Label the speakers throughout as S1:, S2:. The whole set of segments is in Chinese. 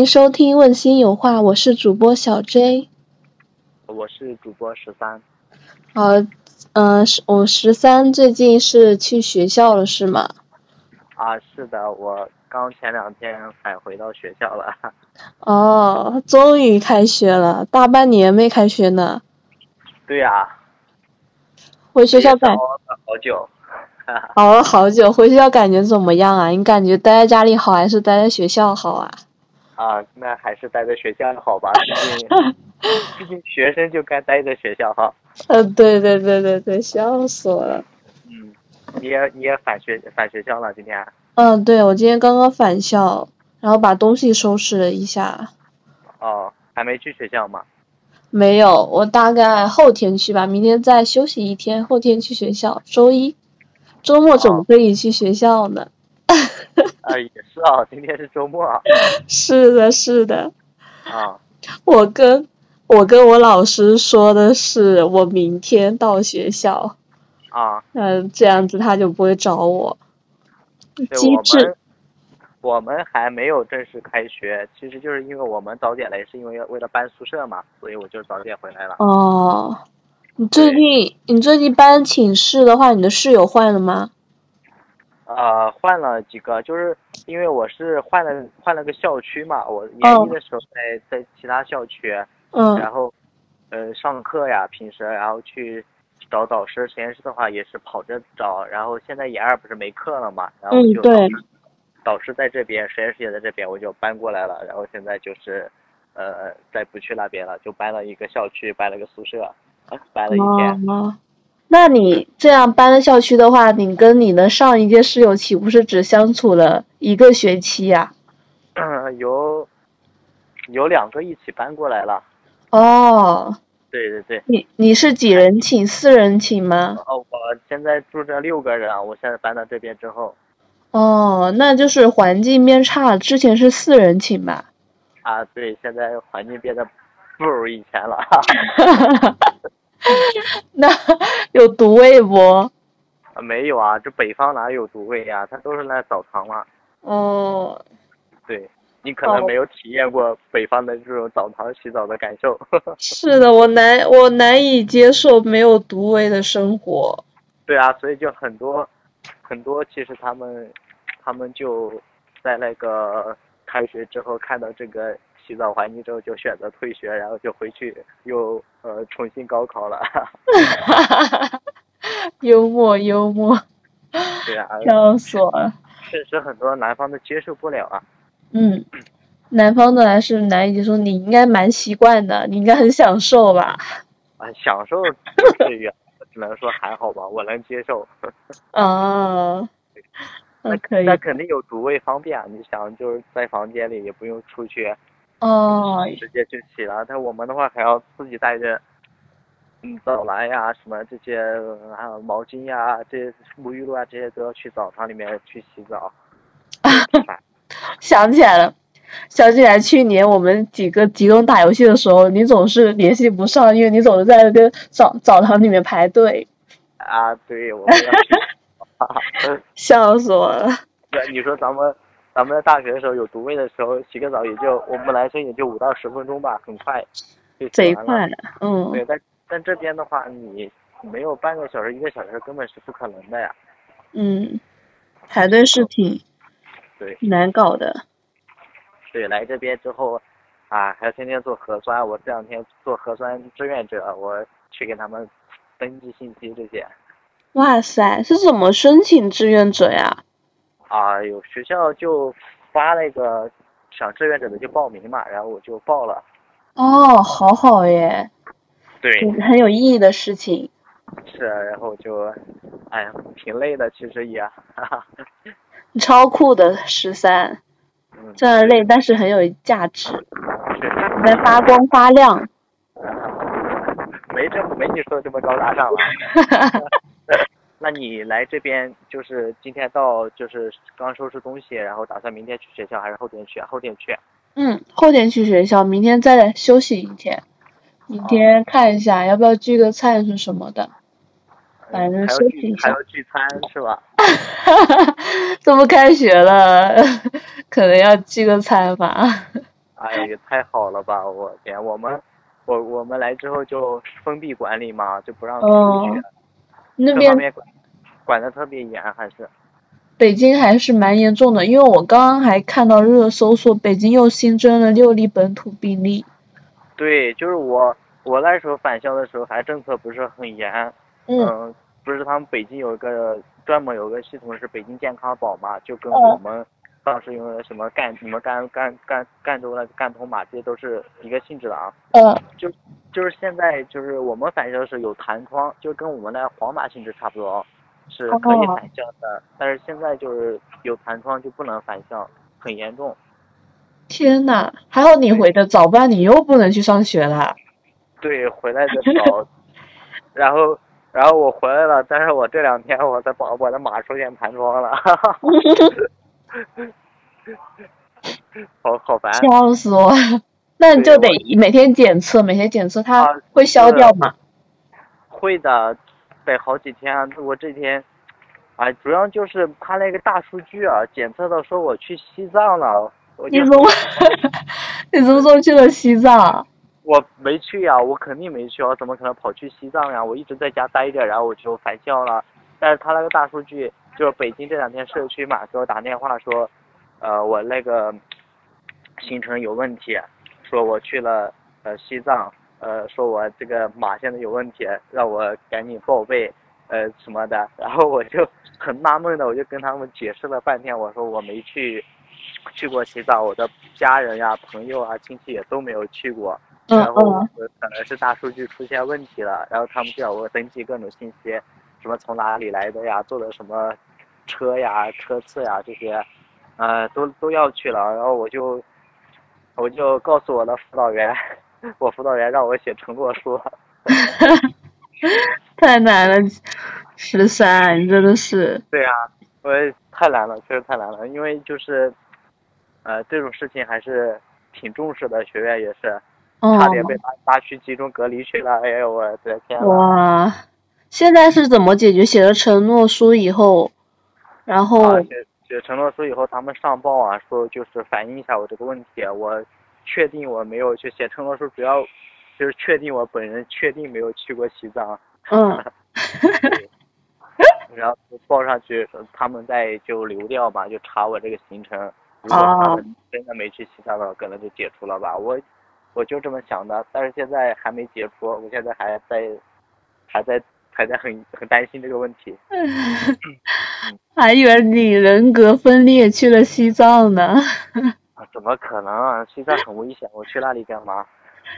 S1: 迎收听《问心有话》，我是主播小 J。
S2: 我是主播十三。
S1: 好，嗯，十我十三最近是去学校了是吗？
S2: 啊，是的，我刚前两天才回到学校了。
S1: 哦，终于开学了，大半年没开学呢。
S2: 对呀、
S1: 回学校感
S2: 熬了好久。
S1: 熬 了好久，回学校感觉怎么样啊？你感觉待在家里好还是待在学校好啊？
S2: 啊，那还是待在学校好吧，毕竟 毕竟学生就该待在学校哈。
S1: 嗯，对对对对对，笑死我了。
S2: 嗯，你也你也返学返学校了今天？
S1: 嗯，对，我今天刚刚返校，然后把东西收拾了一下。
S2: 哦，还没去学校吗？
S1: 没有，我大概后天去吧，明天再休息一天，后天去学校。周一，周末总可以去学校呢。
S2: 啊，也是啊，今天是周末啊。
S1: 是的，是的。
S2: 啊，
S1: 我跟我跟我老师说的是，我明天到学校，
S2: 啊，
S1: 嗯，这样子他就不会找我。机智
S2: 我们我们还没有正式开学，其实就是因为我们早点来，是因为为了搬宿舍嘛，所以我就早点回来了。
S1: 哦，你最近你最近搬寝室的话，你的室友换了吗？
S2: 呃，换了几个，就是因为我是换了换了个校区嘛，我研
S1: 哦
S2: 一的时候在在其他校区，
S1: 嗯
S2: 然后呃上课呀，平时然后去找导师，实验室的话也是跑着找，然后现在研二不是没课了嘛，然后就
S1: 嗯对
S2: 导师在这边，实验室也在这边，我就搬过来了，然后现在就是呃再不去那边了，就搬了一个校区，搬了个宿舍，搬了一天。
S1: 哦，那你这样搬了校区的话，你跟你的上一届室友岂不是只相处了一个学期呀、嗯
S2: 有有两个一起搬过来了，
S1: 哦，
S2: 对对对。
S1: 你你是几人寝？四人寝吗？
S2: 哦，我现在住着六个人啊，我现在搬到这边之后，
S1: 哦，那就是环境变差了。之前是四人寝吧？
S2: 啊，对，现在环境变得不如以前了。
S1: 那有独卫不？
S2: 啊没有啊，这北方哪有独卫呀、它都是那澡堂嘛。
S1: 哦，
S2: 对，你可能
S1: 哦
S2: 没有体验过北方的这种澡堂洗澡的感受。
S1: 是的，我难我难以接受没有独卫的生活。
S2: 对啊，所以就很多很多，其实他们他们就在那个开学之后看到这个洗澡环境之后，就选择退学，然后就回去又呃重新高考了。
S1: 幽默幽默，
S2: 对啊，
S1: 笑死我了。
S2: 确实很多南方的接受不了啊。
S1: 嗯，南方的还是难以接受，你应该蛮习惯的，你应该很享受吧？
S2: 啊，享受不至于啊，我 只能说还好吧，我能接受。
S1: 啊，那可以
S2: 那肯定有独卫方便啊，你想就是在房间里也不用出去，
S1: 哦，
S2: 直接就洗了。但我们的话还要自己带着，嗯，澡篮呀，什么这些，呃还有毛巾呀，这些沐浴露啊，这些都要去澡堂里面去洗澡。
S1: 想起来了，想起来去年我们几个集中打游戏的时候，你总是联系不上，因为你总是在那个澡澡堂里面排队，
S2: 啊，对，我们要去。
S1: 笑死我了。
S2: 对，你说咱们咱们在大学的时候有独卫的时候，洗个澡也就我们男生也就五到十分钟吧，很快就洗完了。
S1: 贼快的，嗯，
S2: 对，但但这边的话，你没有半个小时、一个小时根本是不可能的呀。
S1: 嗯，排队是挺
S2: 对
S1: 难搞的。
S2: 对，来这边之后，啊，还要天天做核酸。我这两天做核酸志愿者，我去给他们登记信息这些。
S1: 哇塞，是怎么申请志愿者呀？
S2: 啊，有学校就发那个想志愿者的就报名嘛，然后我就报了。
S1: 哦，好好耶，
S2: 对，
S1: 嗯很有意义的事情。
S2: 是，然后就，哎呀，挺累的，其实也，哈哈。
S1: 超酷的十三，
S2: 嗯，
S1: 虽然累，但是很有价值，
S2: 是。
S1: 你在发光发亮。
S2: 没这没你说的这么高大上了。那你来这边就是今天到，就是刚收拾东西，然后打算明天去学校还是后天去啊？后天去。
S1: 嗯，后天去学校，明天再休息一天。明天看一下要不要聚个餐是什么的，反正休息一下。
S2: 还要聚餐是吧？
S1: 这不开学了，可能要聚个餐吧。
S2: 哎呀，太好了吧！我天，我们我我们来之后就封闭管理嘛，就不让出去。
S1: 嗯那边
S2: 管管的特别严，还是。
S1: 北京还是蛮严重的，因为我刚刚还看到热搜说北京又新增了六例本土病例。
S2: 对，就是我我那时候返校的时候，还政策不是很严。
S1: 嗯
S2: 嗯，不是他们北京有一个专门有个系统是北京健康宝嘛，就跟
S1: 哦
S2: 我们当时用的什么赣你们赣赣赣赣州那个赣通马，这些都是一个性质的啊。
S1: 嗯
S2: 就就是现在就是我们返校是有弹窗，就跟我们的黄码性质差不多，是可以
S1: 哦
S2: 返校的。但是现在就是有弹窗就不能返校，很严重。
S1: 天呐，还好你回的早，不然你又不能去上学了。
S2: 对，回来的早，然后然后我回来了，但是我这两天我的宝我的马出现弹窗了，好好烦。
S1: 笑死我了！那你就得每天检测，每天检测，它
S2: 啊
S1: 会消掉吗？
S2: 会的，得好几天啊。我这天，哎，主要就是它那个大数据啊，检测到说我去西藏了，
S1: 你怎么 你什么时候去了西藏？
S2: 我没去呀、我肯定没去，我怎么可能跑去西藏呀？我一直在家待着，然后我就返校了。但是他那个大数据，就是北京这两天社区嘛，给我打电话说，呃，我那个行程有问题，说我去了呃西藏，呃，说我这个马现在有问题，让我赶紧报备，呃什么的。然后我就很纳闷的，我就跟他们解释了半天，我说我没去去过西藏，我的家人呀、朋友啊、亲戚也都没有去过。
S1: 嗯
S2: 然后可能是大数据出现问题了，然后他们就要我登记各种信息，什么从哪里来的呀，做的什么车呀、车次呀这些，呃，都都要去了。然后我就我就告诉我的辅导员，我辅导员让我写承诺书，
S1: 太难了，十三，你真的是。
S2: 对啊，我太难了，确实太难了，因为就是呃这种事情还是挺重视的，学院也是
S1: 哦
S2: 差点被拉拉去集中隔离去了，哎呦我的天呐！
S1: 哇，现在是怎么解决？写了承诺书以后，然后
S2: 啊，写写承诺书以后，他们上报啊，说就是反映一下我这个问题，我确定我没有去写承诺书，主要就是确定我本人确定没有去过西藏，
S1: 嗯，
S2: 然后报上去，他们再就流调嘛，就查我这个行程。如果他们真的没去西藏的，可能就解除了吧。我我就这么想的，但是现在还没解除，我现在还在还在还在很很担心这个问题。
S1: 还以为你人格分裂去了西藏呢。
S2: 啊，怎么可能啊？西藏很危险，我去那里干嘛？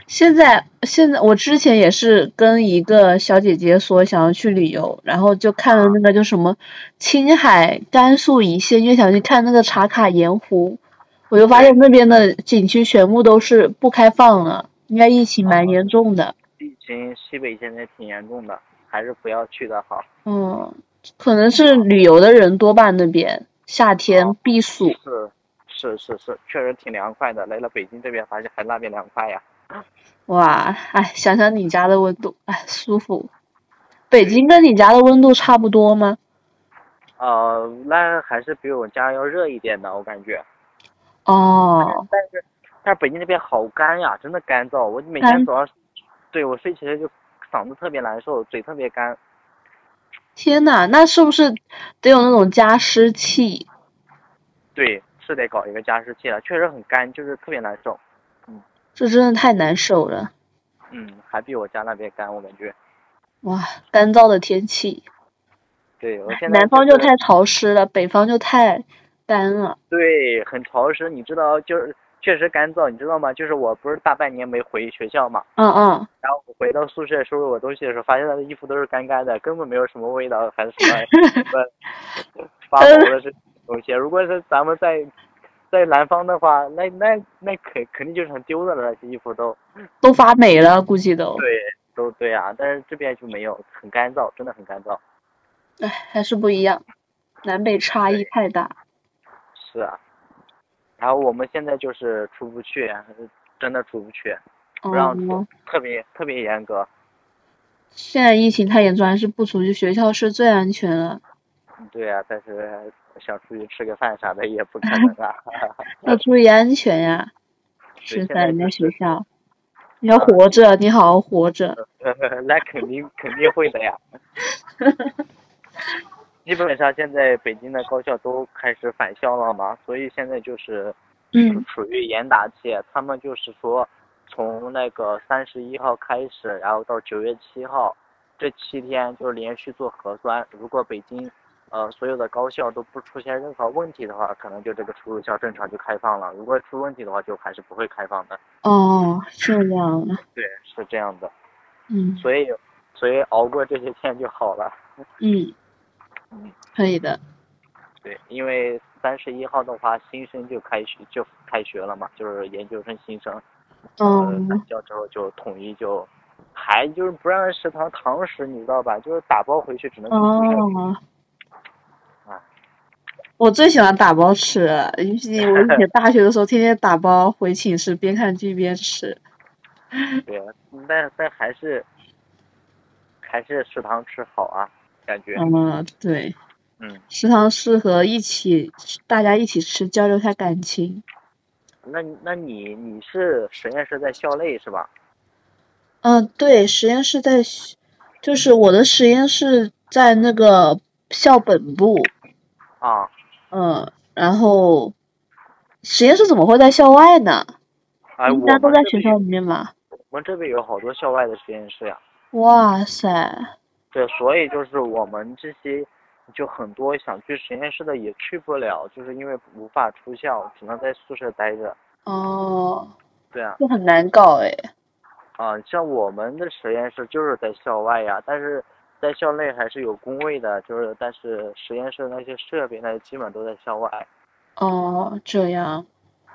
S1: 现在现在我之前也是跟一个小姐姐说想要去旅游，然后就看了那个就什么青海、甘肃一线，因为想去看那个茶卡盐湖，我就发现那边的景区全部都是不开放了，应该疫情蛮严重的。
S2: 疫情西北现在挺严重的，还是不要去的好。
S1: 嗯，可能是旅游的人多吧那边，夏天避暑。
S2: 是是是是，确实挺凉快的。来了北京这边，发现还那边凉快呀。
S1: 哇，哎，想想你家的温度，哎，舒服。北京跟你家的温度差不多吗？
S2: 呃，那还是比我家要热一点的，我感觉。
S1: 哦，
S2: 但是但是北京那边好干呀，真的干燥。我每
S1: 干
S2: 天早上，对我睡起来就嗓子特别难受，嘴特别干。
S1: 天呐，那是不是得有那种加湿器？
S2: 对，是得搞一个加湿器了，确实很干，就是特别难受。
S1: 嗯这真的太难受了。
S2: 嗯，还比我家那边干，我感觉。
S1: 哇，干燥的天气，
S2: 对，我现在
S1: 南方就太潮湿了，北方就太干了。
S2: 对，很潮湿，你知道，就是确实干燥，你知道吗？就是我不是大半年没回学校嘛，
S1: 嗯嗯，
S2: 然后我回到宿舍收拾我东西的时候，发现他的衣服都是干干的，根本没有什么味道，还是什么什么发霉的这东西。如果是咱们在在南方的话，那那那肯肯定就是很丢的了，那些衣服都
S1: 都发霉了，估计都。
S2: 对都对啊，但是这边就没有，很干燥，真的很干燥。
S1: 哎，还是不一样，南北差异太大。
S2: 是啊，然后我们现在就是出不去，真的出不去，不让出，
S1: 嗯，
S2: 特别特别严格。
S1: 现在疫情太严重，还是不出去，学校是最安全的。
S2: 对啊，但是想出去吃个饭啥的也不可能啊。
S1: 要注意安全呀。是在人家学校，你要活着，你好好活着。
S2: 那肯定肯定会的呀。基本上现在北京的高校都开始返校了嘛，所以现在就是
S1: 嗯
S2: 处于严打期。他们就是说，从那个三十一号开始，然后到九月七号，这七天就连续做核酸。如果北京呃所有的高校都不出现任何问题的话，可能就这个出入校正常就开放了。如果出问题的话，就还是不会开放的。
S1: 哦，这样，
S2: 对，是这样的。
S1: 嗯
S2: 所以所以熬过这些天就好了。
S1: 嗯，
S2: 嗯。
S1: 可以的。
S2: 对，因为三十一号的话，新生就开学就开学了嘛，就是研究生新生，呃，
S1: 嗯
S2: 返校之后就统一就，还就是不让食堂堂食，你知道吧？就是打包回去只能。
S1: 哦，
S2: 啊，
S1: 我最喜欢打包吃了，毕竟 我以前大学的时候天天打包回寝室，边看剧边吃。
S2: 对，但但还是还是食堂吃好啊，感觉。
S1: 嗯，对，
S2: 嗯，
S1: 食堂适合一起大家一起吃，交流一下感情。
S2: 那那你你是实验室在校内是吧？
S1: 嗯，对，实验室在，就是我的实验室在那个校本部，
S2: 啊，
S1: 嗯，然后实验室怎么会在校外呢？
S2: 哎，我们这边
S1: 在学校里面吧？
S2: 我们这边有好多校外的实验室呀。
S1: 哇塞，
S2: 对，所以就是我们这些就很多想去实验室的也去不了，就是因为无法出校，只能在宿舍待着。
S1: 哦，
S2: 对啊，
S1: 这很难搞哎。
S2: 啊，像我们的实验室就是在校外呀，但是在校内还是有工位的，就是但是实验室那些设备那些基本都在校外。
S1: 哦，这样，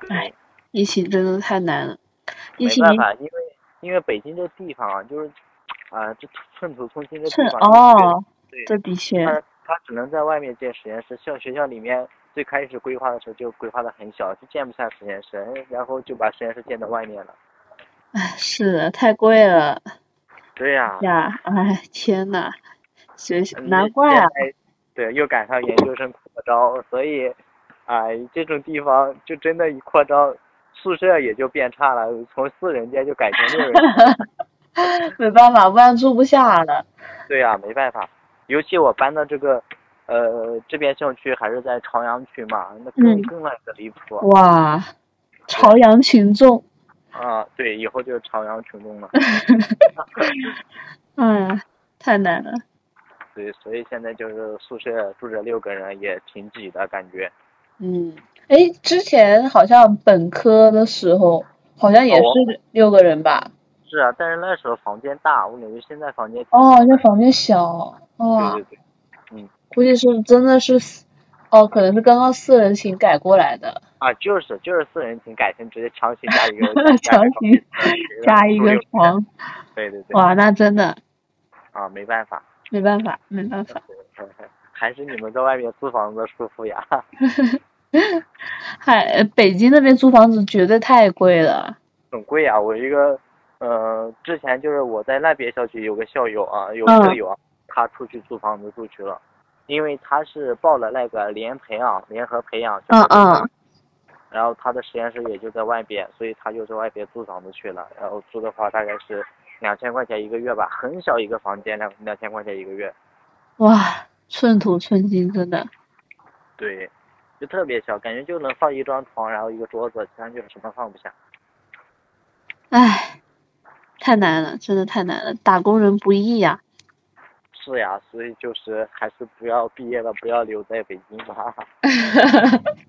S1: 哎，疫情真的太难了。疫情
S2: 没办法，因为因为北京这地方啊，就是啊，这寸土寸金的地方，
S1: 哦，
S2: 对，
S1: 这的确，
S2: 他他只能在外面建实验室，像学校里面最开始规划的时候就规划的很小，就建不下实验室，然后就把实验室建到外面了。
S1: 哎，是的，太贵了
S2: 对呀、
S1: 呀，哎，天呐，学习
S2: 嗯
S1: 难怪啊，
S2: 对，又赶上研究生扩招，所以，哎，这种地方就真的一扩招，宿舍也就变差了，从四人间就改成六人间。
S1: 没办法，不然住不下了。
S2: 对呀、没办法，尤其我搬到这个，呃，这边校区还是在朝阳区嘛，那更、
S1: 嗯
S2: 更那个离谱
S1: 哇，朝阳群众，
S2: 啊！对，以后就是朝阳群众了。
S1: 嗯，太难了。
S2: 对，所以现在就是宿舍住着六个人，也挺挤的感觉。
S1: 嗯，哎，之前好像本科的时候，好像也
S2: 哦
S1: 是六个人吧？
S2: 是啊，但是那时候房间大，我感觉现在房间
S1: 哦，那房间小，哦
S2: 对，对对，嗯
S1: 估计是真的是，哦，可能是刚刚四人寝改过来的，
S2: 啊，就是就是四人寝改成直接强行加一个
S1: 强 行加一个
S2: 床。
S1: 床，
S2: 对对对，
S1: 哇，那真的
S2: 啊，没办法，
S1: 没办法，没办法。
S2: 还是你们在外面租房子舒服呀。
S1: 嗨，北京那边租房子绝对太贵了。
S2: 很贵啊！我一个，呃，之前就是我在那边校区有个校友啊，有
S1: 嗯。
S2: 舍友啊，他出去租房子住去了，因为他是报了那个联培啊、联合培养，
S1: 嗯嗯，
S2: 然后他的实验室也就在外边，所以他就在外边租房子去了，然后租的话大概是两千块钱一个月吧，很小一个房间，两两千块钱一个月，
S1: 哇，寸土寸金，真的。
S2: 对，就特别小，感觉就能放一张床，然后一个桌子，其他就什么放不下。
S1: 唉，太难了，真的太难了，打工人不易呀、
S2: 是呀，所以就是还是不要毕业了，不要留在北京吧，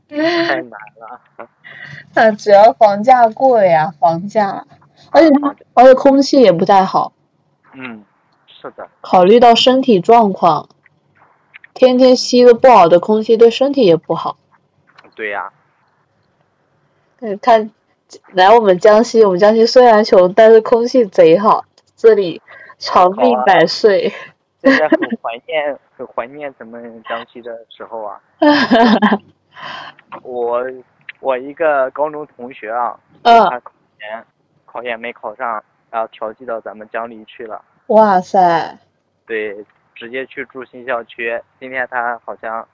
S2: 太难了。
S1: 那主要房价贵呀、房价，而且它而且空气也不太好，
S2: 嗯，是的，
S1: 考虑到身体状况，天天吸的不好的空气对身体也不好。
S2: 对呀、
S1: 对，看来我们江西，我们江西虽然穷，但是空气贼好，这里长命百岁。
S2: 现在很怀念，很怀念咱们江西的时候啊。我我一个高中同学啊，
S1: 嗯
S2: 他考研考研没考上，然后调剂到咱们江里去了，
S1: 哇塞，
S2: 对，直接去住新校区。今天他好像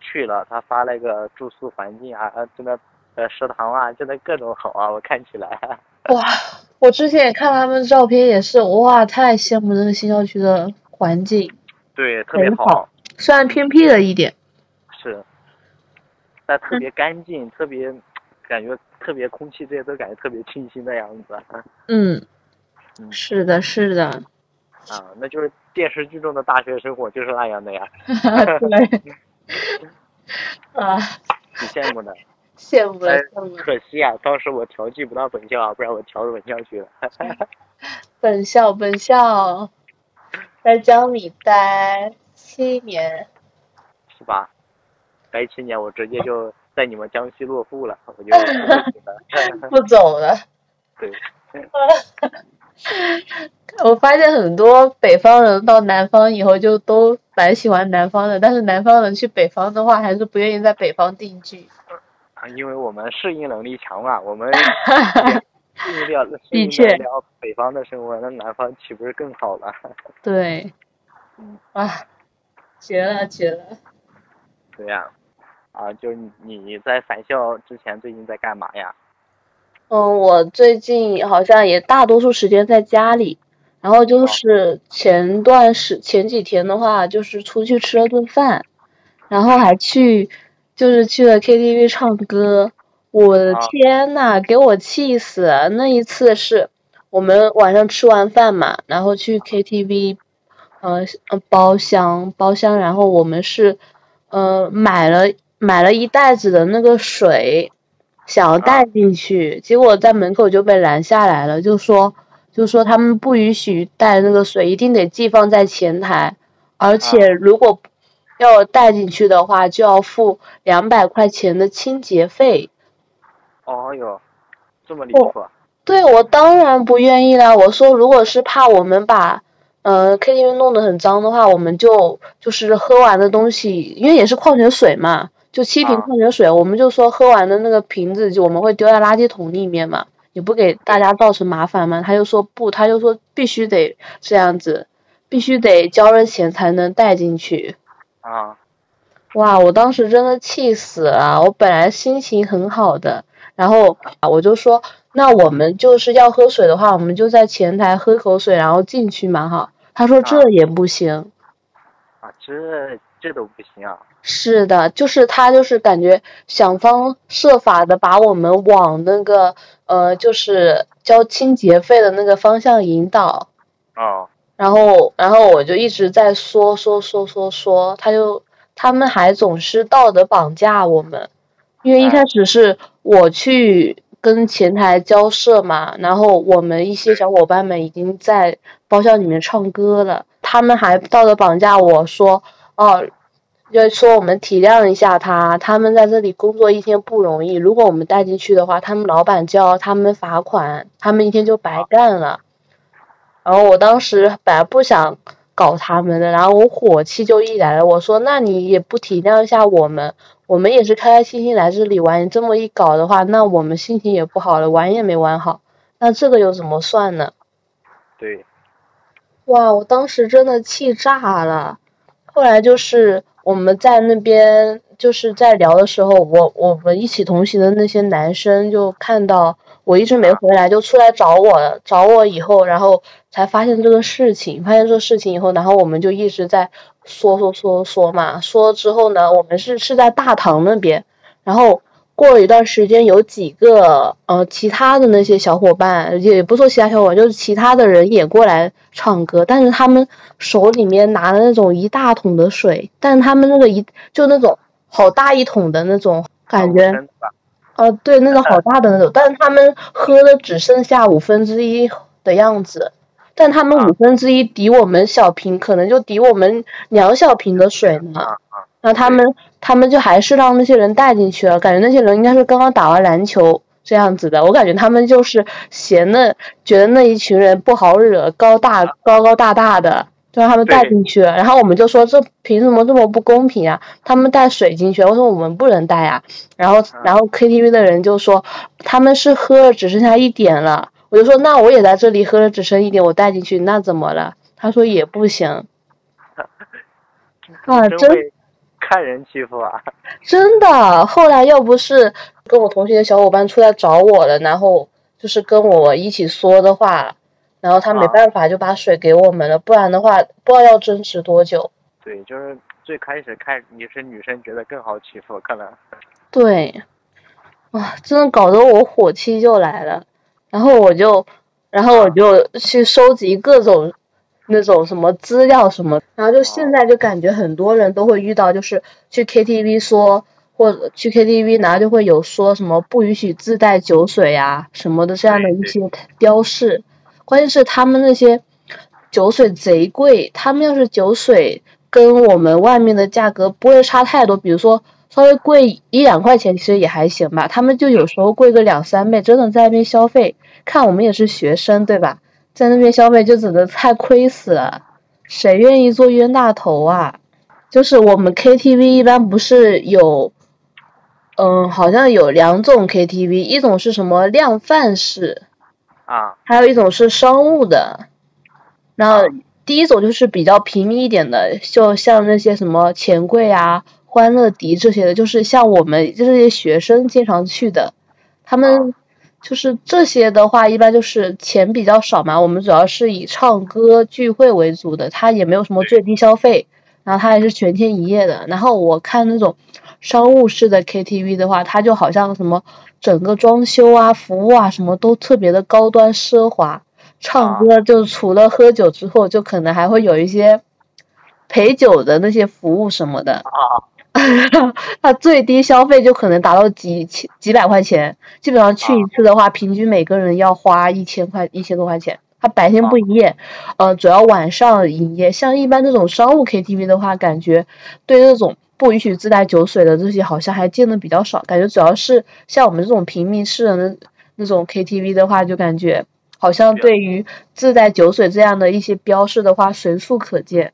S2: 去了，他发了一个住宿环境啊，真的呃食堂啊，真的各种好啊，我看起来。
S1: 哇，我之前也看他们照片，也是哇，太羡慕这个新校区的环境。
S2: 对，特别
S1: 好，虽然偏僻了一点。
S2: 是。但特别干净，特别感觉特别空气这些都感觉特别清新的样子。
S1: 嗯。嗯。是的，是的。
S2: 啊，那就是电视剧中的大学生活就是那样的呀。
S1: 对。啊。
S2: 挺羡慕的。
S1: 羡慕了，羡慕。
S2: 可惜啊，当时我调剂不到本校啊，不然我调本校去了。
S1: 本校，本校，在江里待七年。
S2: 是吧？待七年，我直接就在你们江西落户了，我就
S1: 不走了。
S2: 对。
S1: 我发现很多北方人到南方以后就都蛮喜欢南方的，但是南方人去北方的话，还是不愿意在北方定居。
S2: 啊，因为我们适应能力强嘛，我们 适应了适应了北方的生活，那南方岂不是更好了？
S1: 对。啊，绝了绝了。
S2: 对呀，啊，就是你在返校之前最近在干嘛呀？
S1: 嗯，我最近好像也大多数时间在家里，然后就是前段时前几天的话，就是出去吃了顿饭，然后还去就是去了 KTV 唱歌，我的天呐，给我气死！那一次是我们晚上吃完饭嘛，然后去 KTV，呃包厢包厢，然后我们是呃买了买了一袋子的那个水。想要带进去，结果在门口就被拦下来了，就说就说他们不允许带那个水，一定得寄放在前台，而且如果要带进去的话，就要付两百块钱的清洁费。
S2: 哦哟，这么离谱！
S1: 啊对我当然不愿意啦。我说，如果是怕我们把呃 KTV 弄得很脏的话，我们就就是喝完的东西，因为也是矿泉水嘛。就七瓶矿泉水，我们就说喝完的那个瓶子，就我们会丢在垃圾桶里面嘛，也不给大家造成麻烦嘛。他就说不，他就说必须得这样子，必须得交了钱才能带进去。
S2: 啊！
S1: 哇，我当时真的气死了，我本来心情很好的，然后我就说，那我们就是要喝水的话，我们就在前台喝口水，然后进去嘛哈。他说这也不行。
S2: 啊，这这都不行啊！
S1: 是的，就是他，就是感觉想方设法的把我们往那个呃，就是交清洁费的那个方向引导。
S2: 哦。
S1: 然后，然后我就一直在说说说说说，他就他们还总是道德绑架我们，因为一开始是我去跟前台交涉嘛，然后我们一些小伙伴们已经在包厢里面唱歌了，他们还道德绑架我说哦。就说我们体谅一下他，他们在这里工作一天不容易。如果我们带进去的话，他们老板就要他们罚款，他们一天就白干了。然后我当时本来不想搞他们的，然后我火气就一来了，我说：“那你也不体谅一下我们，我们也是开开心心来这里玩，你这么一搞的话，那我们心情也不好了，玩也没玩好，那这个又怎么算呢？”
S2: 对。
S1: 哇，我当时真的气炸了。后来就是。我们在那边就是在聊的时候，我我们一起同行的那些男生就看到我一直没回来，就出来找我，找我以后，然后才发现这个事情，发现这个事情以后，然后我们就一直在说说说说嘛，说之后呢，我们是是在大堂那边，然后。过了一段时间，有几个呃其他的那些小伙伴，也不说其他小伙伴，就是其他的人也过来唱歌，但是他们手里面拿的那种一大桶的水，但是他们那个一就那种好大一桶的那种感觉，呃对，那个好大的那种，但是他们喝了只剩下五分之一的样子，但他们五分之一抵我们小瓶，可能就抵我们两小瓶的水呢。那他们，他们就还是让那些人带进去了，感觉那些人应该是刚刚打完篮球这样子的。我感觉他们就是闲的，觉得那一群人不好惹，高大高高大大的，就让他们带进去。然后我们就说，这凭什么这么不公平啊？他们带水进去，我说我们不能带啊。然后，然后 KTV 的人就说，他们是喝了只剩下一点了。我就说，那我也在这里喝了只剩一点，我带进去，那怎么了？他说也不行。啊，真。
S2: 看人欺负啊！
S1: 真的，后来要不是跟我同学的小伙伴出来找我了，然后就是跟我一起说的话，然后他没办法就把水给我们了，不然的话不知道要争执多久。
S2: 对，就是最开始看你是女生，觉得更好欺负，可能。
S1: 对，哇，真的搞得我火气就来了，然后我就，然后我就去收集各种。那种什么资料什么，然后就现在就感觉很多人都会遇到，就是去 KTV 说，或者去 KTV 然后就会有说什么不允许自带酒水呀什么的这样的一些标示。关键是他们那些酒水贼贵，他们要是酒水跟我们外面的价格不会差太多，比如说稍微贵一两块钱其实也还行吧，他们就有时候贵个两三倍，真的在那边消费，看我们也是学生对吧？在那边消费就只能太亏死了，谁愿意做冤大头啊？就是我们 KTV 一般不是有，嗯，好像有两种 KTV，一种是什么量贩式，
S2: 啊，
S1: 还有一种是商务的。然后第一种就是比较平民一点的，就像那些什么钱柜啊、欢乐迪这些的，就是像我们这些学生经常去的，他们。就是这些的话，一般就是钱比较少嘛。我们主要是以唱歌聚会为主的，它也没有什么最低消费，然后它还是全天一夜的。然后我看那种商务式的 KTV 的话，它就好像什么整个装修啊、服务啊什么都特别的高端奢华。唱歌就除了喝酒之后，就可能还会有一些陪酒的那些服务什么的。
S2: 啊。
S1: 他最低消费就可能达到几千几百块钱，基本上去一次的话，平均每个人要花一千块一千多块钱。他白天不营业，呃，主要晚上营业。像一般这种商务 KTV 的话，感觉对这种不允许自带酒水的这些好像还见的比较少。感觉主要是像我们这种平民式的那那种 KTV 的话，就感觉好像对于自带酒水这样的一些标识的话，随处可见。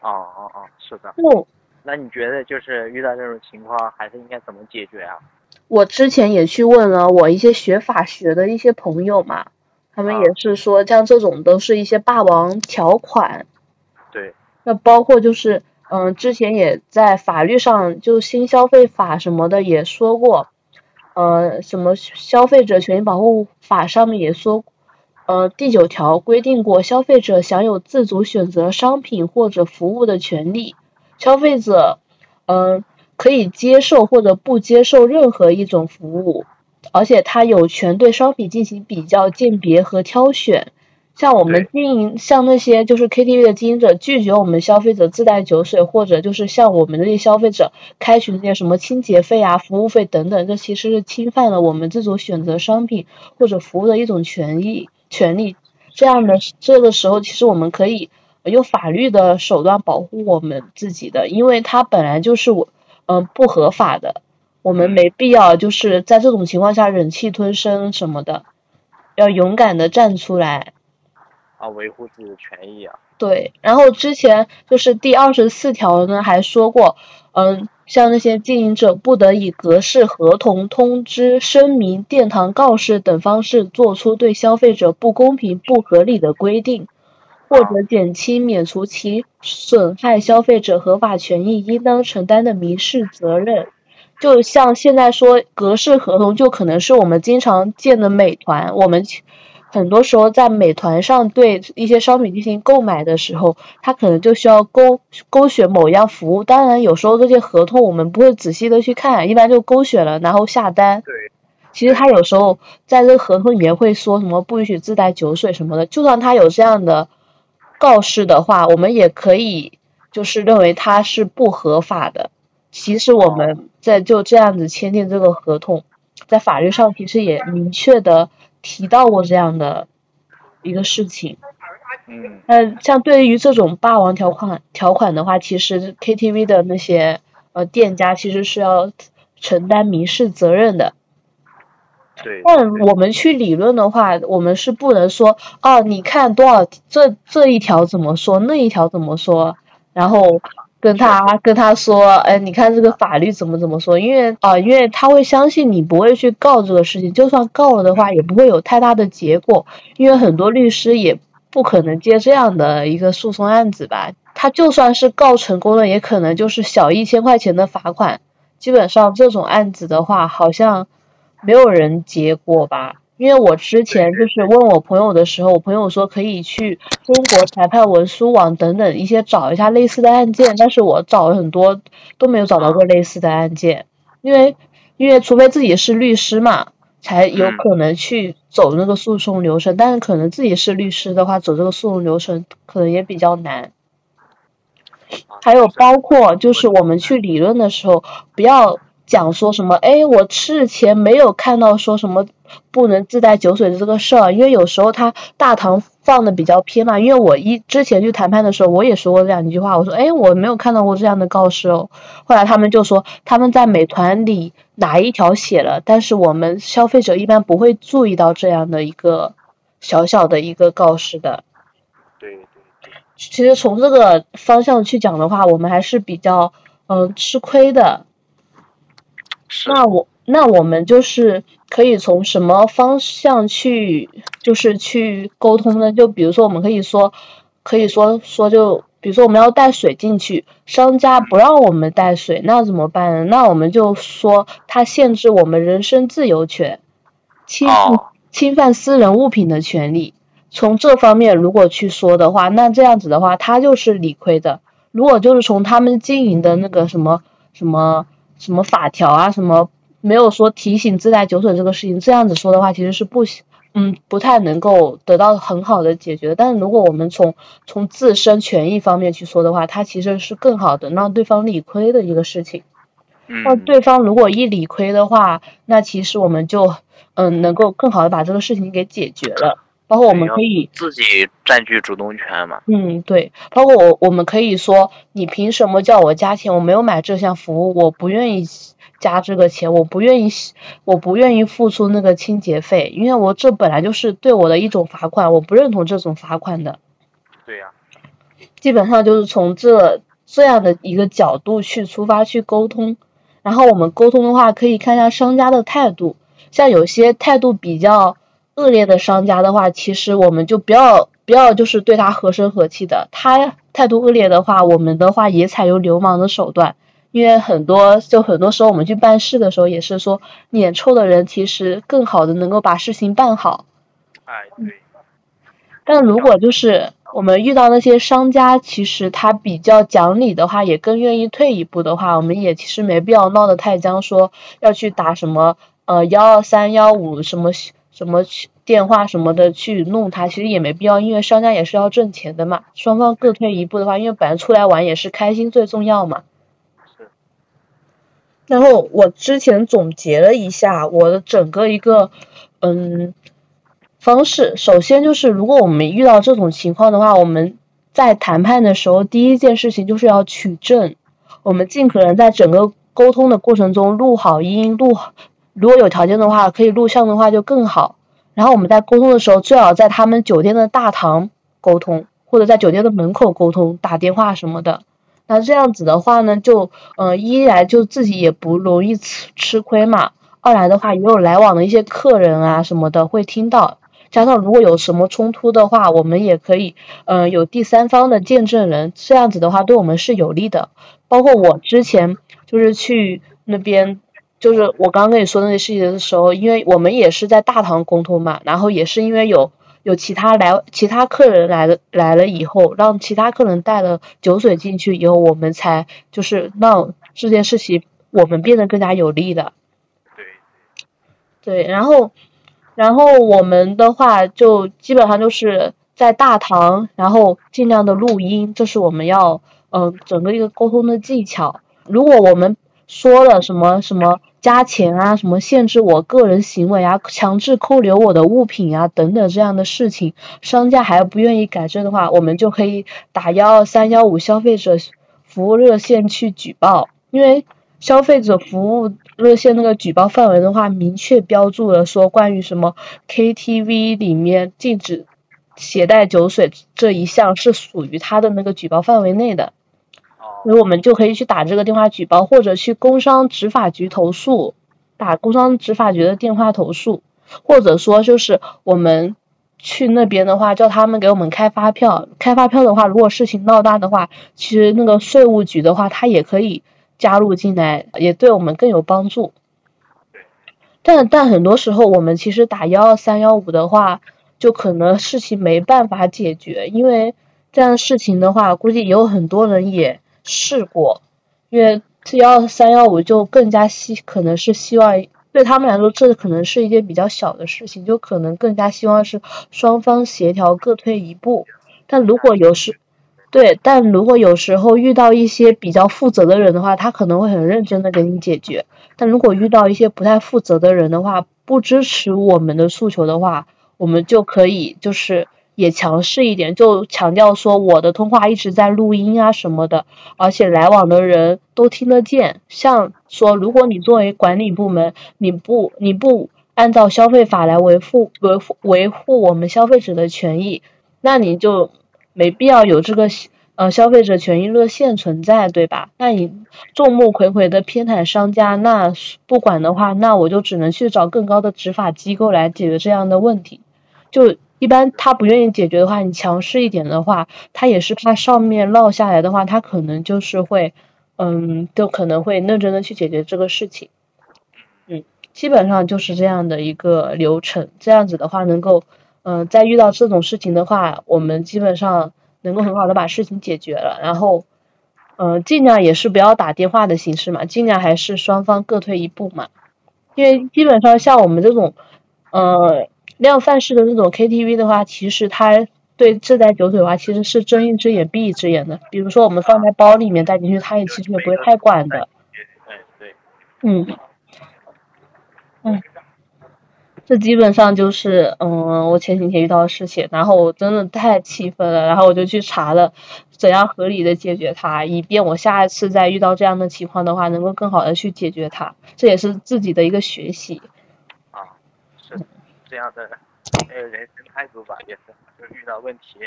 S2: 哦哦哦，是的。
S1: 哦。
S2: 那你觉得就是遇到这种情况，还是应该怎么解决啊？
S1: 我之前也去问了我一些学法学的一些朋友嘛，他们也是说，像这种都是一些霸王条款。
S2: 对。
S1: 那包括就是，嗯，之前也在法律上，就新消费法什么的也说过，呃，什么消费者权益保护法上面也说，呃，第九条规定过，消费者享有自主选择商品或者服务的权利。消费者，嗯，可以接受或者不接受任何一种服务，而且他有权对商品进行比较、鉴别和挑选。像我们经营，像那些就是 KTV 的经营者拒绝我们消费者自带酒水，或者就是像我们这些消费者开取那些什么清洁费啊、服务费等等，这其实是侵犯了我们自主选择商品或者服务的一种权益权利。这样的这个时候，其实我们可以。用法律的手段保护我们自己的，因为它本来就是我，嗯，不合法的，我们没必要就是在这种情况下忍气吞声什么的，要勇敢的站出来，
S2: 啊，维护自己的权益啊。
S1: 对，然后之前就是第二十四条呢，还说过，嗯，像那些经营者不得以格式、合同、通知、声明、殿堂告示等方式作出对消费者不公平、不合理的规定。或者减轻、免除其损害消费者合法权益应当承担的民事责任，就像现在说格式合同，就可能是我们经常见的美团。我们很多时候在美团上对一些商品进行购买的时候，它可能就需要勾勾选某一样服务。当然，有时候这些合同我们不会仔细的去看，一般就勾选了然后下单。
S2: 对。
S1: 其实他有时候在这个合同里面会说什么不允许自带酒水什么的，就算他有这样的。告示的话，我们也可以就是认为它是不合法的。其实我们在就这样子签订这个合同，在法律上其实也明确的提到过这样的一个事情。
S2: 嗯。
S1: 那像对于这种霸王条款条款的话，其实 KTV 的那些呃店家其实是要承担民事责任的。对但我们去理论的话，我们是不能说哦，你看多少这这一条怎么说，那一条怎么说，然后跟他跟他说，哎，你看这个法律怎么怎么说，因为啊，因为他会相信你不会去告这个事情，就算告了的话，也不会有太大的结果，因为很多律师也不可能接这样的一个诉讼案子吧。他就算是告成功了，也可能就是小一千块钱的罚款。基本上这种案子的话，好像没有人结过吧？因为我之前就是问我朋友的时候，我朋友说可以去中国裁判文书网等等一些找一下类似的案件，但是我找了很多都没有找到过类似的案件，因为因为除非自己是律师嘛，才有可能去走那个诉讼流程，但是可能自己是律师的话，走这个诉讼流程可能也比较难。还有包括就是我们去理论的时候，不要讲说什么，哎，我事前没有看到说什么不能自带酒水的这个事儿，因为有时候他大堂放的比较偏嘛。因为我一之前去谈判的时候，我也说过这样一句话，我说，哎，我没有看到过这样的告示哦。后来他们就说他们在美团里哪一条写了，但是我们消费者一般不会注意到这样的一个小小的一个告示的。对其实从这个方向去讲的话，我们还是比较嗯吃亏的。那我那我们就是可以从什么方向去就是去沟通呢？就比如说我们可以说可以说说就比如说我们要带水进去，商家不让我们带水，那怎么办呢？那我们就说他限制我们人身自由权，侵侵犯私人物品的权利。从这方面如果去说的话，那这样子的话，他就是理亏的。如果就是从他们经营的那个什么什么什么法条啊，什么没有说提醒自带酒水这个事情，这样子说的话，其实是不行嗯不太能够得到很好的解决。但是如果我们从从自身权益方面去说的话，它其实是更好的让对方理亏的一个事情。那对方如果一理亏的话，那其实我们就嗯能够更好的把这个事情给解决了。包括我们可以
S2: 自己占据主动权嘛？
S1: 嗯，对。包括我，我们可以说，你凭什么叫我加钱？我没有买这项服务，我不愿意加这个钱，我不愿意，我不愿意付出那个清洁费，因为我这本来就是对我的一种罚款，我不认同这种罚款的。
S2: 对呀。
S1: 基本上就是从这这样的一个角度去出发去沟通，然后我们沟通的话，可以看一下商家的态度，像有些态度比较。恶劣的商家的话，其实我们就不要不要就是对他和声和气的。他态度恶劣的话，我们的话也采用流氓的手段。因为很多就很多时候我们去办事的时候，也是说脸臭的人其实更好的能够把事情办好。
S2: 哎，对。
S1: 但如果就是我们遇到那些商家，其实他比较讲理的话，也更愿意退一步的话，我们也其实没必要闹得太僵，说要去打什么呃幺二三幺五什么。什么电话什么的去弄他，其实也没必要，因为商家也是要挣钱的嘛。双方各退一步的话，因为本来出来玩也是开心最重要嘛。然后我之前总结了一下我的整个一个嗯方式，首先就是如果我们遇到这种情况的话，我们在谈判的时候，第一件事情就是要取证，我们尽可能在整个沟通的过程中录好音，录。如果有条件的话，可以录像的话就更好。然后我们在沟通的时候，最好在他们酒店的大堂沟通，或者在酒店的门口沟通，打电话什么的。那这样子的话呢，就嗯，一来就自己也不容易吃吃亏嘛。二来的话，也有来往的一些客人啊什么的会听到。加上如果有什么冲突的话，我们也可以嗯有第三方的见证人，这样子的话对我们是有利的。包括我之前就是去那边。就是我刚刚跟你说那些事情的时候，因为我们也是在大堂沟通嘛，然后也是因为有有其他来其他客人来了来了以后，让其他客人带了酒水进去以后，我们才就是让这件事情我们变得更加有利的。
S2: 对。
S1: 对，然后然后我们的话就基本上就是在大堂，然后尽量的录音，这是我们要嗯整个一个沟通的技巧。如果我们说了什么什么。加钱啊，什么限制我个人行为啊，强制扣留我的物品啊，等等这样的事情，商家还不愿意改正的话，我们就可以打幺二三幺五消费者服务热线去举报。因为消费者服务热线那个举报范围的话，明确标注了说关于什么 KTV 里面禁止携带酒水这一项是属于他的那个举报范围内的。所以我们就可以去打这个电话举报，或者去工商执法局投诉，打工商执法局的电话投诉，或者说就是我们去那边的话，叫他们给我们开发票。开发票的话，如果事情闹大的话，其实那个税务局的话，他也可以加入进来，也对我们更有帮助。但但很多时候，我们其实打幺二三幺五的话，就可能事情没办法解决，因为这样事情的话，估计也有很多人也试过，因为幺二三幺五就更加希可能是希望。对他们来说，这可能是一件比较小的事情，就可能更加希望是双方协调各退一步。但如果有时，对，但如果有时候遇到一些比较负责的人的话，他可能会很认真的给你解决。但如果遇到一些不太负责的人的话，不支持我们的诉求的话，我们就可以就是。也强势一点，就强调说我的通话一直在录音啊什么的，而且来往的人都听得见。像说，如果你作为管理部门，你不你不按照消费法来维护维护维护我们消费者的权益，那你就没必要有这个呃消费者权益热线存在，对吧？那你众目睽睽的偏袒商家，那不管的话，那我就只能去找更高的执法机构来解决这样的问题，就。一般他不愿意解决的话，你强势一点的话，他也是怕上面落下来的话，他可能就是会，嗯，就可能会认真的去解决这个事情。嗯，基本上就是这样的一个流程。这样子的话，能够，嗯，在遇到这种事情的话，我们基本上能够很好的把事情解决了。然后，嗯，尽量也是不要打电话的形式嘛，尽量还是双方各退一步嘛。因为基本上像我们这种，呃。量贩式的那种 KTV 的话，其实它对自带酒水的话，其实是睁一只眼闭一只眼的。比如说我们放在包里面带进去，它也其实也不会太管的。
S2: 对。
S1: 嗯。嗯。这基本上就是嗯，我前几天遇到的事情，然后我真的太气愤了，然后我就去查了怎样合理的解决它，以便我下一次再遇到这样的情况的话，能够更好的去解决它。这也是自己的一个学习。
S2: 这样的呃人生态度吧，也是，就是遇到问题，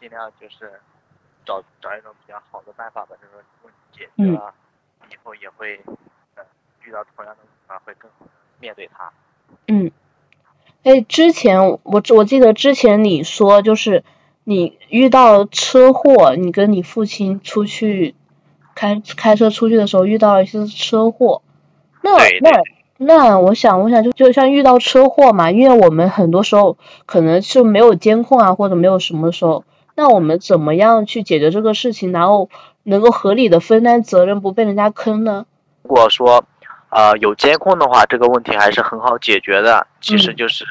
S2: 尽量就是找找一种比较好的办法把这个问题解决了，以后也会呃遇到同样的问题会更好的面对它。
S1: 嗯，哎，之前我我记得之前你说就是你遇到车祸，你跟你父亲出去开开车出去的时候遇到一次车祸，那那。那我想，我想就就像遇到车祸嘛，因为我们很多时候可能是没有监控啊，或者没有什么时候，那我们怎么样去解决这个事情，然后能够合理的分担责任，不被人家坑呢？
S2: 如果说呃有监控的话，这个问题还是很好解决的，其实就是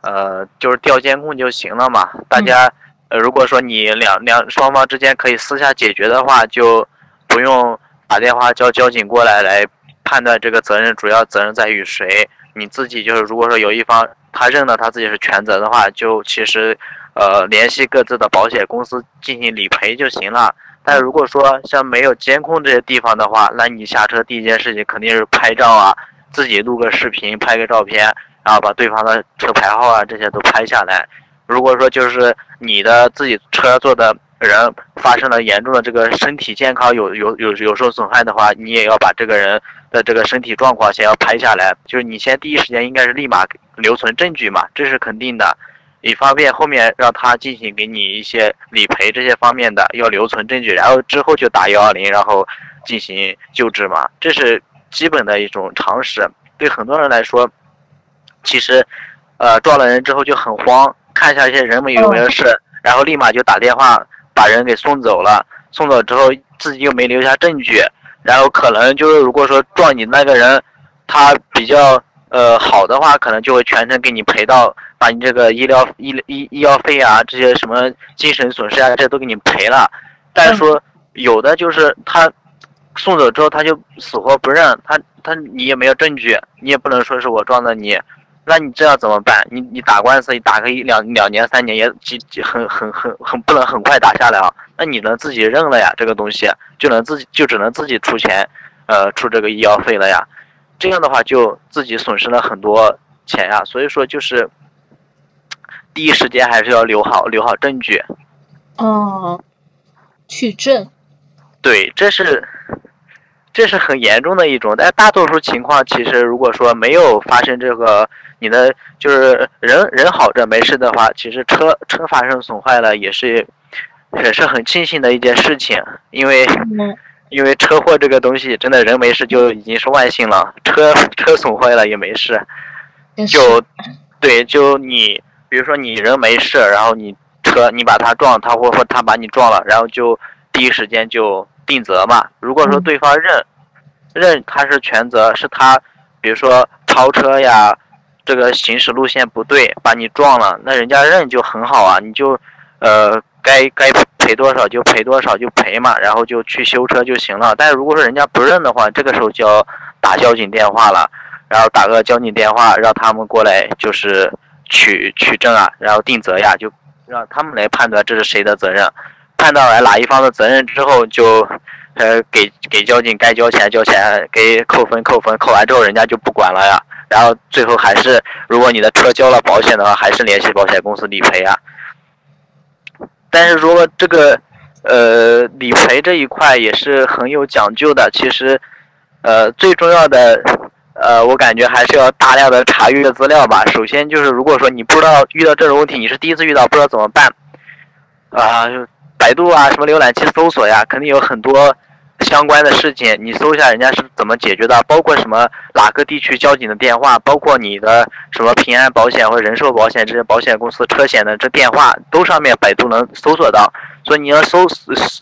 S2: 呃就是调监控就行了嘛。大家呃如果说你两两双方之间可以私下解决的话，就不用打电话叫交警过来来。判断这个责任主要责任在于谁？你自己就是，如果说有一方他认了他自己是全责的话，就其实，呃，联系各自的保险公司进行理赔就行了。但如果说像没有监控这些地方的话，那你下车第一件事情肯定是拍照啊，自己录个视频，拍个照片，然后把对方的车牌号啊这些都拍下来。如果说就是你的自己车坐的。人发生了严重的这个身体健康有有有有受损害的话，你也要把这个人的这个身体状况先要拍下来，就是你先第一时间应该是立马留存证据嘛，这是肯定的，以方便后面让他进行给你一些理赔这些方面的要留存证据，然后之后就打幺二零，然后进行救治嘛，这是基本的一种常识。对很多人来说，其实，呃，撞了人之后就很慌，看一下这些人们有没有事，然后立马就打电话。把人给送走了，送走之后自己又没留下证据，然后可能就是如果说撞你那个人，他比较呃好的话，可能就会全程给你赔到，把你这个医疗医医医药费啊，这些什么精神损失啊，这都给你赔了。但是说有的就是他送走之后他就死活不认，他他你也没有证据，你也不能说是我撞的你。那你这样怎么办？你你打官司，你打个一两两年三年也几几很很很很不能很快打下来啊？那你能自己认了呀？这个东西就能自己就只能自己出钱，呃，出这个医药费了呀。这样的话就自己损失了很多钱呀。所以说就是第一时间还是要留好留好证据。
S1: 哦，取证。
S2: 对，这是这是很严重的一种。但大多数情况，其实如果说没有发生这个，你的就是人人好着没事的话，其实车车发生损坏了也是也是很庆幸的一件事情，因为。因为车祸这个东西，真的人没事就已经是万幸了。车车损坏了也没事，就对，就你，比如说你人没事，然后你车你把他撞，他或或他把你撞了，然后就第一时间就定责嘛。如果说对方认认他是全责，是他，比如说超车呀，这个行驶路线不对把你撞了，那人家认就很好啊，你就呃该该。赔多少就赔多少就赔嘛，然后就去修车就行了。但是如果说人家不认的话，这个时候就要打交警电话了，然后打个交警电话让他们过来就是取取证啊，然后定责呀，就让他们来判断这是谁的责任。判断完哪一方的责任之后，就呃给给交警该交钱交钱，给扣分扣分，扣完之后人家就不管了呀。然后最后还是如果你的车交了保险的话，还是联系保险公司理赔啊。但是如果这个，呃，理赔这一块也是很有讲究的。其实，呃，最重要的，呃，我感觉还是要大量的查阅资料吧。首先就是，如果说你不知道遇到这种问题，你是第一次遇到，不知道怎么办，啊，百度啊，什么浏览器搜索呀，肯定有很多。相关的事情，你搜一下人家是怎么解决的，包括什么哪个地区交警的电话，包括你的什么平安保险或者人寿保险这些保险公司车险的这电话，都上面百度能搜索到。所以你要搜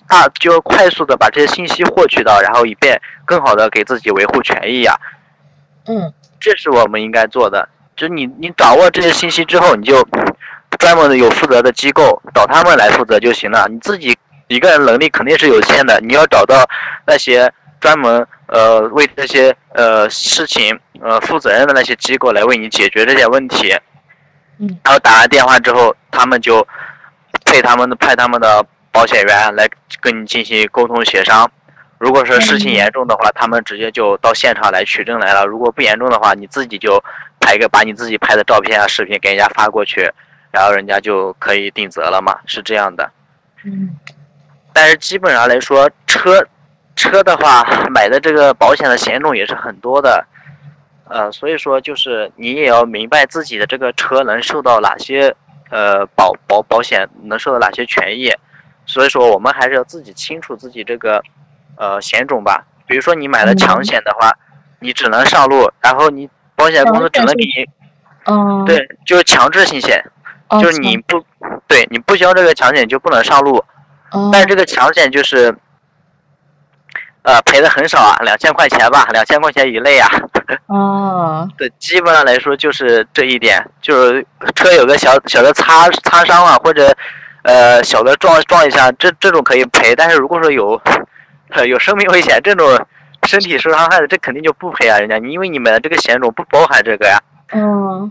S2: 大，就要快速的把这些信息获取到，然后以便更好的给自己维护权益呀。
S1: 嗯，
S2: 这是我们应该做的。就你你掌握这些信息之后，你就专门的有负责的机构找他们来负责就行了，你自己。一个人能力肯定是有限的，你要找到那些专门呃为这些呃事情呃负责任的那些机构来为你解决这些问题。
S1: 嗯。
S2: 然后打完电话之后，他们就配他们的派他们的保险员来跟你进行沟通协商。如果说事情严重的话，他们直接就到现场来取证来了。如果不严重的话，你自己就拍一个把你自己拍的照片啊视频给人家发过去，然后人家就可以定责了嘛，是这样的。
S1: 嗯。
S2: 但是基本上来说，车车的话买的这个保险的险种也是很多的，呃，所以说就是你也要明白自己的这个车能受到哪些呃保保保险能受到哪些权益，所以说我们还是要自己清楚自己这个呃险种吧。比如说你买了强险的话，你只能上路，然后你保险公司只能给你，
S1: 嗯，
S2: 对，就是强制性险，就是你不对你不交这个强险就不能上路。但是这个强险就是，呃，赔的很少啊，两千块钱吧，两千块钱以内啊。
S1: 哦。
S2: 对，基本上来说就是这一点，就是车有个小小的擦擦伤了，或者呃小的撞撞一下，这这种可以赔。但是如果说有有生命危险这种身体受伤害的，这肯定就不赔啊，人家你因为你买的这个险种不包含这个呀。
S1: 嗯。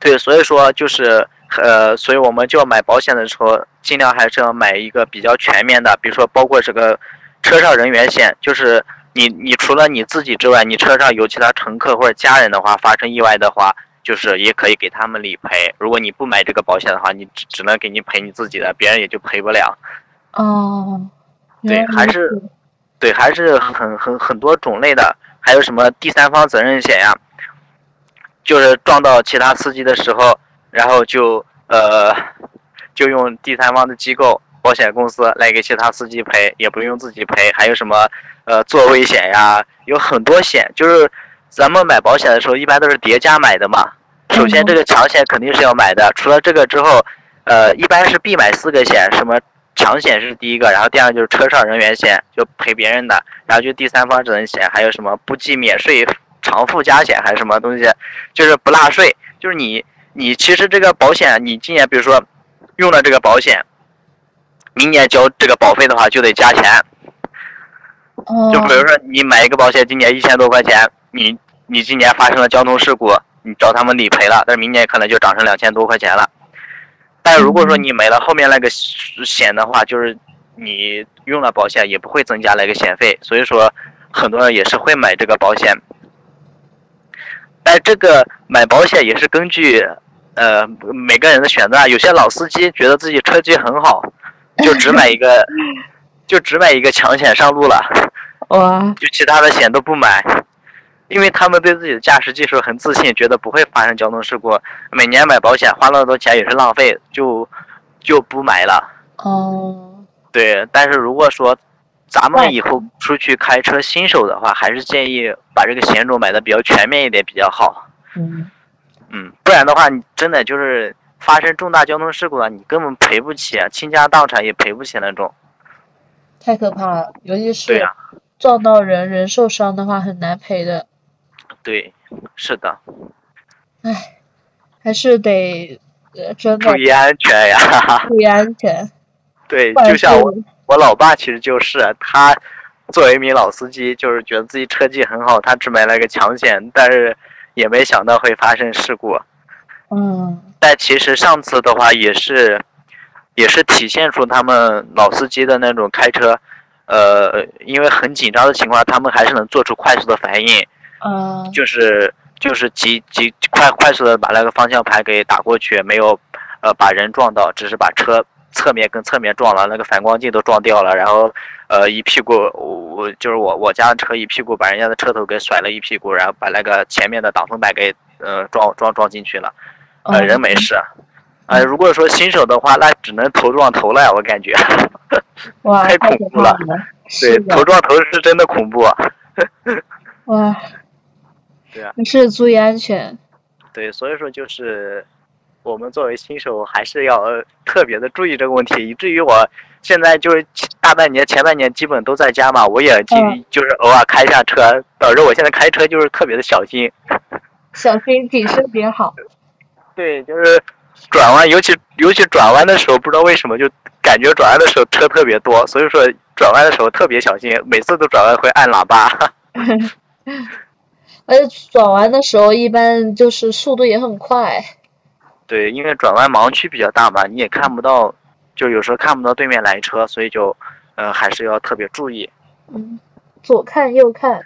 S2: 对，所以说就是。呃，所以我们就要买保险的时候，尽量还是要买一个比较全面的，比如说包括这个车上人员险，就是你你除了你自己之外，你车上有其他乘客或者家人的话，发生意外的话，就是也可以给他们理赔。如果你不买这个保险的话，你只只能给你赔你自己的，别人也就赔不了。
S1: 哦，
S2: 对，还是对，还是很很很多种类的，还有什么第三方责任险呀，就是撞到其他司机的时候。然后就呃，就用第三方的机构保险公司来给其他司机赔，也不用自己赔。还有什么呃座位险呀，有很多险。就是咱们买保险的时候，一般都是叠加买的嘛。首先这个强险肯定是要买的，除了这个之后，呃，一般是必买四个险，什么强险是第一个，然后第二个就是车上人员险，就赔别人的，然后就第三方责任险，还有什么不计免税偿附加险还是什么东西，就是不纳税，就是你。你其实这个保险，你今年比如说用了这个保险，明年交这个保费的话就得加钱。就比如说你买一个保险，今年一千多块钱，你你今年发生了交通事故，你找他们理赔了，但是明年可能就涨成两千多块钱了。但如果说你买了后面那个险的话，就是你用了保险也不会增加那个险费，所以说很多人也是会买这个保险。但这个买保险也是根据。呃，每个人的选择，有些老司机觉得自己车技很好，就只买一个，就只买一个强险上路了。
S1: 哇，
S2: 就其他的险都不买，因为他们对自己的驾驶技术很自信，觉得不会发生交通事故。每年买保险花那么多钱也是浪费，就就不买了。
S1: 哦，
S2: 对，但是如果说咱们以后出去开车新手的话，还是建议把这个险种买的比较全面一点比较好。
S1: 嗯，
S2: 嗯，不然的话，你真的就是发生重大交通事故了，你根本赔不起，倾家荡产也赔不起那种。
S1: 太可怕了，尤其
S2: 对
S1: 是
S2: 呀、
S1: 撞到人，人受伤的话很难赔的。
S2: 对，是的，
S1: 唉，还是得呃真的
S2: 注意安全呀。
S1: 注意安全。
S2: 对，就像我
S1: 是
S2: 我老爸其实就是他，作为一名老司机，就是觉得自己车技很好，他只买了个强险，但是也没想到会发生事故。
S1: 嗯。
S2: 但其实上次的话也是，也是体现出他们老司机的那种开车，呃，因为很紧张的情况，他们还是能做出快速的反应，
S1: 嗯。
S2: 就是就是极极快快速的把那个方向盘给打过去，没有呃把人撞到，只是把车侧面跟侧面撞了，那个反光镜都撞掉了，然后呃一屁股我我就是我我家的车一屁股把人家的车头给甩了一屁股，然后把那个前面的挡风板给呃撞撞撞进去了。呃，人没事。呃，如果说新手的话，那只能头撞头了，我感觉。
S1: 哇，
S2: 太恐怖了
S1: 了。
S2: 对头，撞头是真的恐怖。
S1: 哇，
S2: 对啊，
S1: 还是注意安全。
S2: 对，所以说就是我们作为新手，还是要呃特别的注意这个问题，以至于我现在就是大半年、前半年基本都在家嘛，我也经
S1: 嗯
S2: 就是偶尔开一下车，导致我现在开车就是特别的小心。
S1: 小心谨慎点好。
S2: 对，就是转弯，尤其尤其转弯的时候，不知道为什么就感觉转弯的时候车特别多，所以说转弯的时候特别小心，每次都转弯会按喇叭。
S1: 而且转弯的时候，一般就是速度也很快。
S2: 对，因为转弯盲区比较大嘛，你也看不到，就有时候看不到对面来车，所以就，呃，还是要特别注意。
S1: 嗯，左看右看。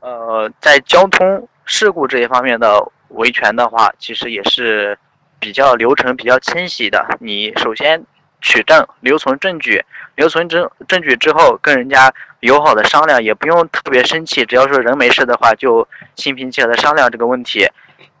S2: 呃，在交通事故这一方面的维权的话，其实也是比较流程比较清晰的。你首先取证，留存证据，留存证证据之后，跟人家友好的商量，也不用特别生气，只要说人没事的话，就心平气和的商量这个问题。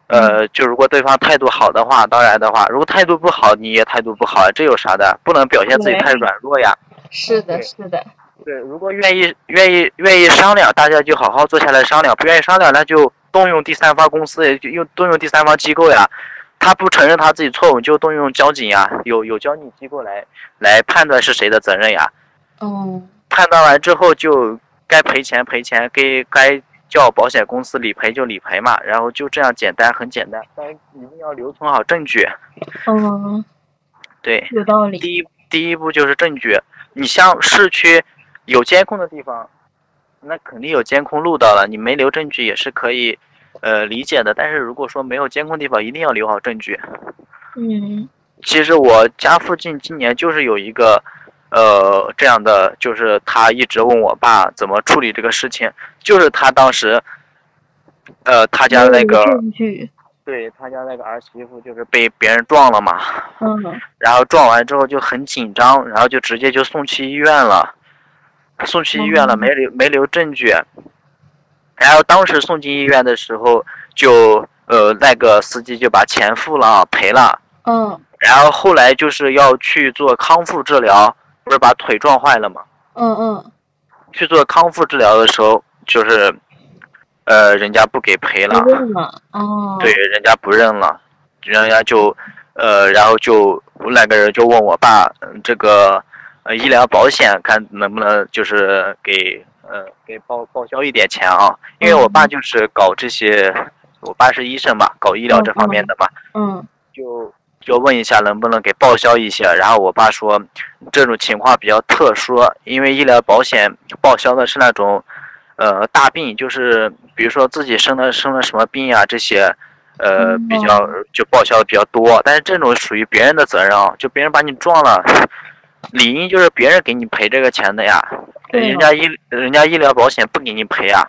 S2: 呃，就如果对方态度好的话，当然的话，如果态度不好，你也态度不好，这有啥的？不能表现自己太软弱呀。
S1: 是的，是的。
S2: 对，如果愿意愿意愿意商量，大家就好好坐下来商量；不愿意商量，那就动用第三方公司，也就用动用第三方机构呀。他不承认他自己错误，就动用交警呀，有有交警机构来来判断是谁的责任呀。
S1: 嗯，
S2: 判断完之后就该赔钱赔钱，该该叫保险公司理赔就理赔嘛，然后就这样简单，很简单。但一定要留存好证据。
S1: 嗯，
S2: 对，
S1: 有道理。
S2: 第一第一步就是证据。你像市区有监控的地方，那肯定有监控录到了，你没留证据也是可以，呃理解的。但是如果说没有监控地方，一定要留好证据。
S1: 嗯
S2: 其实我家附近今年就是有一个，呃这样的，就是他一直问我爸怎么处理这个事情，就是他当时，呃他家那个。对他家那个儿媳妇就是被别人撞了嘛，
S1: 嗯
S2: 然后撞完之后就很紧张，然后就直接就送去医院了，送去医院了，
S1: 哦
S2: 没留没留证据。然后当时送进医院的时候，就呃那个司机就把钱付了，赔了。
S1: 嗯
S2: 然后后来就是要去做康复治疗，不是把腿撞坏了嘛？
S1: 嗯嗯。
S2: 去做康复治疗的时候，就是呃人家不给赔了
S1: 不，认了。哦。
S2: 对，人家不认了，人家就，呃，然后就那个人就问我爸，嗯这个呃医疗保险看能不能就是给呃给报报销一点钱啊？因为我爸就是搞这些，我爸是医生嘛，搞医疗这方面的嘛，
S1: 嗯
S2: 就就问一下能不能给报销一些。然后我爸说，这种情况比较特殊，因为医疗保险报销的是那种，呃，大病，就是比如说自己生了生了什么病啊这些，呃，
S1: 嗯
S2: 比较就报销的比较多。但是这种属于别人的责任啊，就别人把你撞了，理应就是别人给你赔这个钱的呀。人家医人家医疗保险不给你赔啊。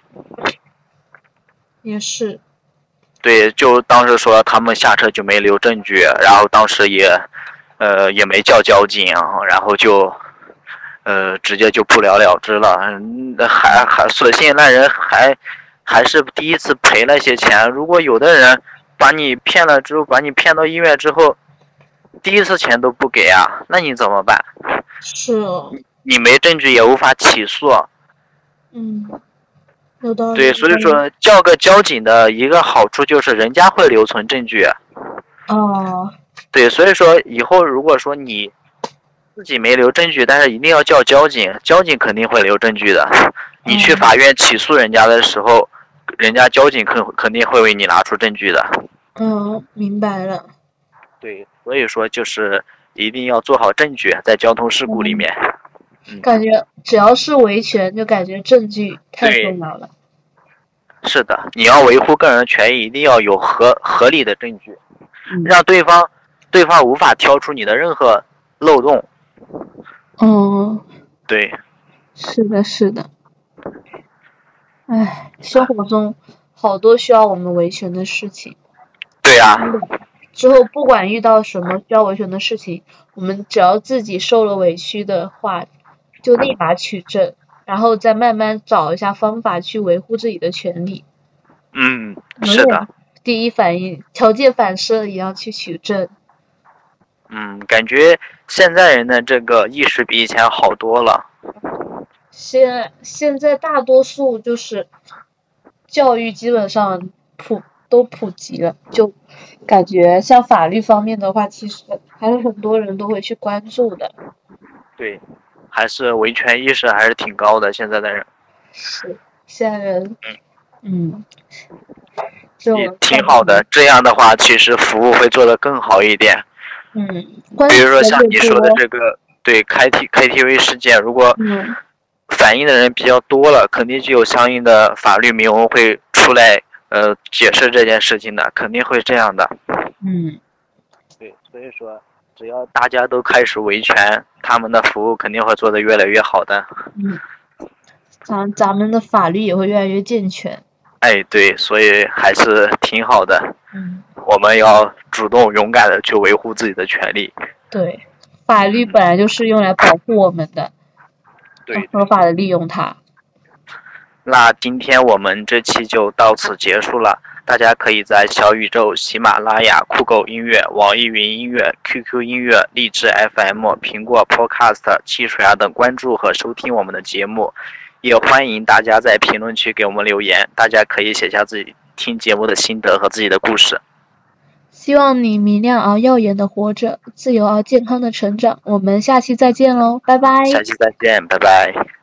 S1: 也是。
S2: 对，就当时说他们下车就没留证据，然后当时也，呃，也没叫交警，然后就，呃，直接就不了了之了，嗯，还还所幸那人还还是第一次赔那些钱。如果有的人把你骗了之后，把你骗到医院之后，第一次钱都不给啊，那你怎么办？
S1: 是哦，
S2: 你没证据也无法起诉。
S1: 嗯，有道理。
S2: 对，所以说叫个交警的一个好处就是人家会留存证据。
S1: 哦，
S2: 对，所以说以后如果说你自己没留证据，但是一定要叫交警，交警肯定会留证据的。你去法院起诉人家的时候，人家交警肯肯定会为你拿出证据的。
S1: 嗯，明白了。
S2: 对，所以说就是一定要做好证据，在交通事故里面。嗯，
S1: 感觉只要是维权，就感觉证据太重要了。
S2: 是的，你要维护个人权益，一定要有合合理的证据，
S1: 嗯
S2: 让对方对方无法挑出你的任何漏洞。
S1: 嗯，
S2: 对，
S1: 是的，是的。唉，生活中好多需要我们维权的事情。
S2: 对呀、
S1: 之后不管遇到什么需要维权的事情，我们只要自己受了委屈的话，就立马取证，然后再慢慢找一下方法去维护自己的权利。
S2: 嗯，是的，
S1: 第一反应条件反射也要去取证。
S2: 嗯，感觉现在人的这个意识比以前好多了。
S1: 现现在大多数就是教育基本上普都普及了，就感觉像法律方面的话，其实还是很多人都会去关注的。
S2: 对，还是维权意识还是挺高的，现在的人
S1: 是，现在人，嗯，嗯
S2: 也挺好的。这样的话，其实服务会做得更好一点。
S1: 嗯，
S2: 比如说像你说的这个，对开 T KTV 事件，如果
S1: 嗯
S2: 反映的人比较多了，肯定就有相应的法律明文会出来，呃，解释这件事情的，肯定会这样的。
S1: 嗯，
S2: 对，所以说，只要大家都开始维权，他们的服务肯定会做得越来越好的。
S1: 嗯，咱咱们的法律也会越来越健全。
S2: 哎，对，所以还是挺好的。
S1: 嗯，
S2: 我们要主动勇敢的去维护自己的权利。
S1: 对，法律本来就是用来保护我们的，
S2: 对，
S1: 合法的利用它。
S2: 那今天我们这期就到此结束了。大家可以在小宇宙、喜马拉雅、酷狗音乐、网易云音乐、QQ 音乐、荔枝 FM、苹果 Podcast、汽水啊等关注和收听我们的节目。也欢迎大家在评论区给我们留言，大家可以写下自己听节目的心得和自己的故事。
S1: 希望你明亮而耀眼的活着，自由而健康的成长。我们下期再见喽，拜拜。
S2: 下期再见，拜拜。